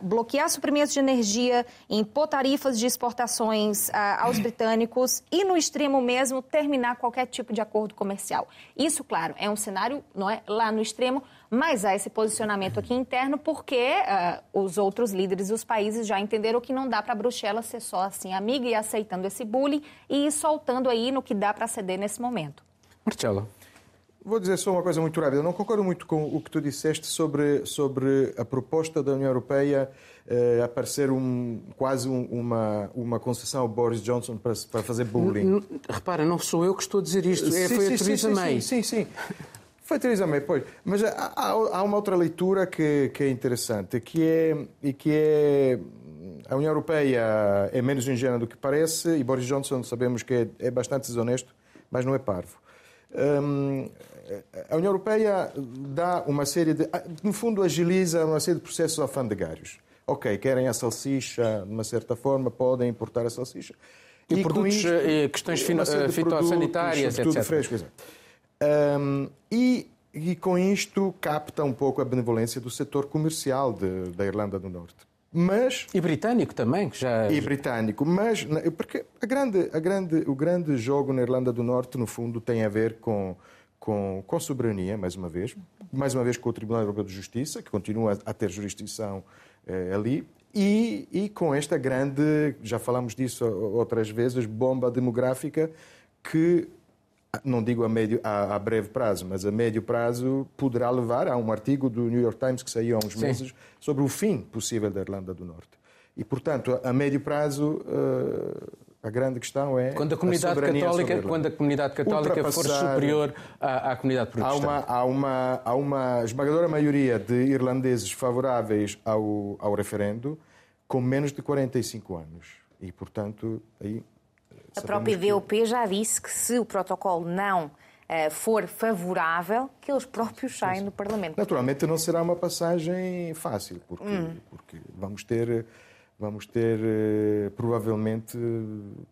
D: bloquear suprimentos de energia, impor tarifas de exportações uh, aos britânicos e, no extremo mesmo, terminar qualquer tipo de acordo comercial. Isso, claro, é um cenário não é, lá no extremo, mas há esse posicionamento aqui interno porque uh, os outros líderes dos países já entenderam que não dá para Bruxelas ser só assim amiga e aceitando esse bullying e ir soltando aí no que dá para ceder nesse momento.
A: Marcelo,
B: vou dizer só uma coisa muito rápida. Não concordo muito com o que tu disseste sobre, sobre a proposta da União Europeia uh, aparecer um, quase um, uma, uma concessão ao Boris Johnson para, para fazer bullying.
A: repara, não sou eu que estou a dizer isto, é, sim, foi sim, a Theresa May.
B: Sim, sim, sim. Foi a Theresa May, pois. Mas há, há, uma outra leitura que, que é interessante, que é, e que é a União Europeia é menos ingênua do que parece e Boris Johnson sabemos que é, é bastante desonesto, mas não é parvo. Hum, a União Europeia dá uma série de. No fundo, agiliza uma série de processos alfandegários. Ok, querem a salsicha de uma certa forma, podem importar a salsicha.
A: E, e produtos, isto, eh, questões fitossanitárias, etc.
B: Fresco, exato. Um, e, e com isto capta um pouco a benevolência do setor comercial de, da Irlanda do Norte. Mas,
A: e britânico também, que já.
B: E britânico, mas porque a grande, a grande, o grande jogo na Irlanda do Norte, no fundo, tem a ver com, com, com soberania, mais uma vez, mais uma vez com o Tribunal Europeu de Justiça, que continua a ter jurisdição eh, ali, e, e com esta grande, já falamos disso outras vezes, bomba demográfica que não digo a, médio, a, a, breve prazo, mas a médio prazo poderá levar a um artigo do New York Times que saiu há uns Sim. meses sobre o fim possível da Irlanda do Norte. E, portanto, a médio prazo, uh, a grande questão é
A: quando a comunidade
B: a
A: católica, quando a comunidade católica for superior à, à comunidade protestante.
B: Há uma, há, uma, há uma esmagadora maioria de irlandeses favoráveis ao, ao referendo com menos de 45 anos. E, portanto, aí
C: a própria DOP que... já disse que se o protocolo não uh, for favorável, que eles próprios saem do Parlamento.
B: Naturalmente não será uma passagem fácil, porque, hum. porque vamos ter vamos ter, eh, provavelmente,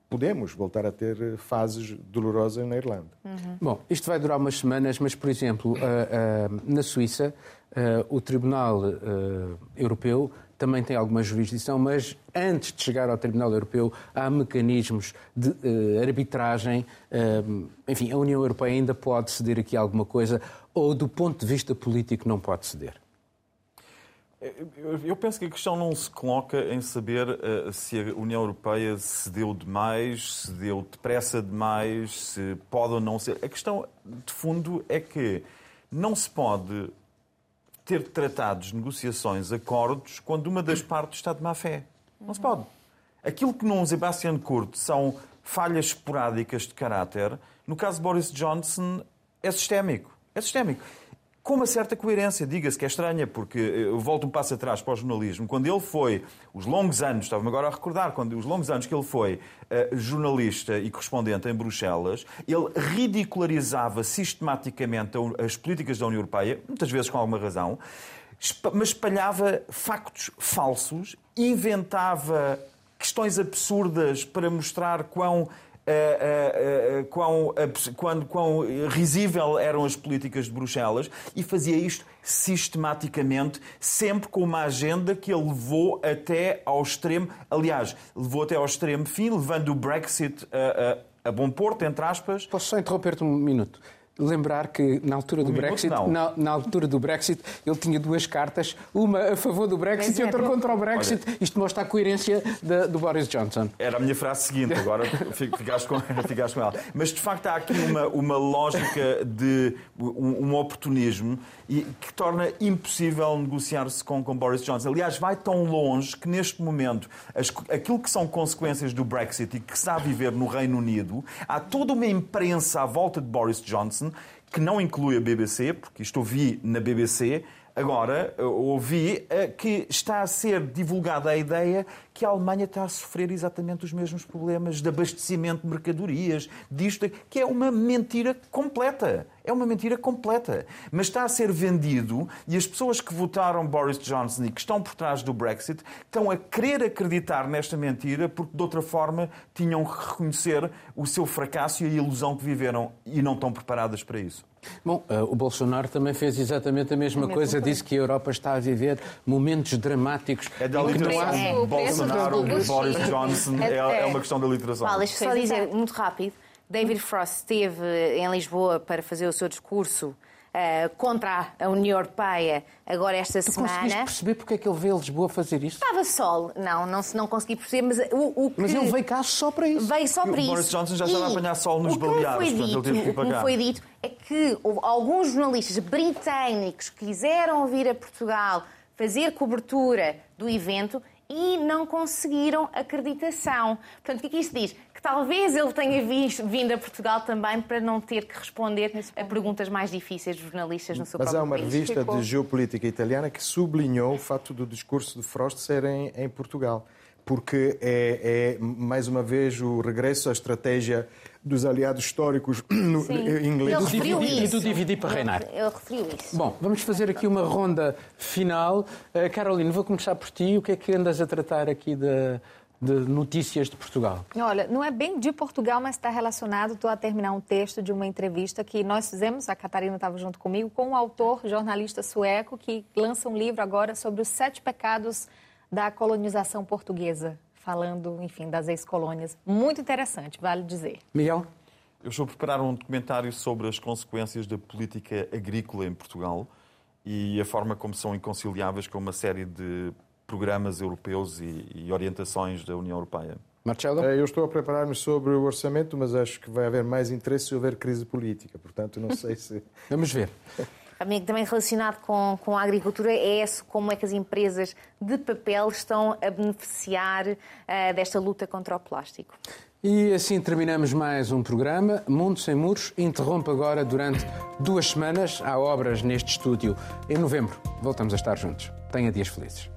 B: podemos voltar a ter fases dolorosas na Irlanda.
A: Uhum. Bom, isto vai durar umas semanas, mas, por exemplo, na Suíça, o Tribunal Europeu também tem alguma jurisdição, mas antes de chegar ao Tribunal Europeu há mecanismos de uh, arbitragem. Uh, enfim, a União Europeia ainda pode ceder aqui alguma coisa ou, do ponto de vista político, não pode ceder?
E: Eu penso que a questão não se coloca em saber uh, se a União Europeia cedeu demais, se deu depressa demais, se pode ou não ser. A questão, de fundo, é que não se pode ter tratados, negociações, acordos, quando uma das partes está de má fé. Não se pode. Aquilo que num Sebastian Kurz são falhas esporádicas de caráter, no caso de Boris Johnson é sistémico. É sistémico com uma certa coerência. Diga-se que é estranha, porque eu volto um passo atrás para o jornalismo. Quando ele foi, os longos anos, estava-me agora a recordar, quando os longos anos que ele foi uh, jornalista e correspondente em Bruxelas, ele ridicularizava sistematicamente as políticas da União Europeia, muitas vezes com alguma razão, mas espalhava factos falsos, inventava questões absurdas para mostrar quão Uh, uh, uh, quão, quão, quão risível eram as políticas de Bruxelas e fazia isto sistematicamente, sempre com uma agenda que ele levou até ao extremo, aliás, levou até ao extremo fim, levando o Brexit a, a, a bom porto, entre aspas.
A: Posso só interromper-te um minuto? Lembrar que na altura do Brexit, na, na, altura do Brexit, ele tinha duas cartas, uma a favor do Brexit e outra contra o Brexit. Olha, Isto mostra a coerência de, do Boris Johnson.
E: Era a minha frase seguinte, agora ficaste com, ficaste com ela. Mas de facto há aqui uma, uma lógica de um, um oportunismo e que torna impossível negociar-se com, com Boris Johnson. Aliás, vai tão longe que neste momento as, aquilo que são consequências do Brexit e que se a viver no Reino Unido, há toda uma imprensa à volta de Boris Johnson que não inclui a BBC, porque isto ouvi na BBC, Agora, ouvi que está a ser divulgada a ideia que a Alemanha está a sofrer exatamente os mesmos problemas de abastecimento de mercadorias, disto, que é uma mentira completa. É uma mentira completa. Mas está a ser vendido e as pessoas que votaram Boris Johnson e que estão por trás do Brexit estão a querer acreditar nesta mentira porque de outra forma tinham que reconhecer o seu fracasso e a ilusão que viveram e não estão preparadas para isso.
A: Bom, uh, o Bolsonaro também fez exatamente a mesma coisa, disse que a Europa está a viver momentos dramáticos.
E: É da literação. É, Bolsonaro, Boris Johnson, é, é, é, uma questão da literação.
C: Vale, deixa só dizer, muito rápido, David Frost esteve em Lisboa para fazer o seu discurso uh, contra a União Europeia agora esta
A: tu
C: semana.
A: conseguiste perceber porque é que ele veio a Lisboa fazer isso?
C: Estava sol. Não, não, não consegui perceber, mas o, o que...
A: Mas ele veio cá só para isso.
C: Veio só para
E: o
C: isso.
E: Boris Johnson já estava a apanhar sol nos Baleares, portanto, ele teve que ir
C: O que foi dito é que houve alguns jornalistas britânicos que quiseram vir a Portugal fazer cobertura do evento e não conseguiram acreditação. Portanto, o que é que isto diz? Que talvez ele tenha visto- vindo a Portugal também para não ter que responder a perguntas mais difíceis dos jornalistas no seu
B: Mas há
C: próprio
B: uma
C: país.
B: revista
D: Ficou.
B: de geopolítica italiana que sublinhou o facto do discurso de Frost ser em, em Portugal. Porque é, é, mais uma vez, o regresso à estratégia dos aliados históricos no,
D: Sim.
B: ingleses.
A: E
C: isso.
A: do dividir para reinar.
C: Ele referiu isso.
A: Bom, vamos fazer aqui uma ronda final. Uh, Carolina, vou começar por ti. O que é que andas a tratar aqui de, de notícias de Portugal?
D: Olha, não é bem de Portugal, mas está relacionado. Estou a terminar um texto de uma entrevista que nós fizemos, a Catarina estava junto comigo, com um autor, jornalista sueco, que lança um livro agora sobre os sete pecados da colonização portuguesa, falando, enfim, das ex-colônias. Muito interessante, vale dizer.
A: Miguel?
E: Eu estou a preparar um documentário sobre as consequências da política agrícola em Portugal e a forma como são inconciliáveis com uma série de programas europeus e, e orientações da União Europeia.
A: Marcelo?
B: Eh, Eu estou a preparar-me sobre o orçamento, mas acho que vai haver mais interesse se houver crise política. Portanto, não sei se.
A: Vamos ver.
C: Também, também relacionado com, com a agricultura é esse, como é que as empresas de papel estão a beneficiar eh, desta luta contra o plástico.
A: E assim terminamos mais um programa. Mundo Sem Muros interrompe agora durante duas semanas. Há obras neste estúdio. Em novembro voltamos a estar juntos. Tenha dias felizes.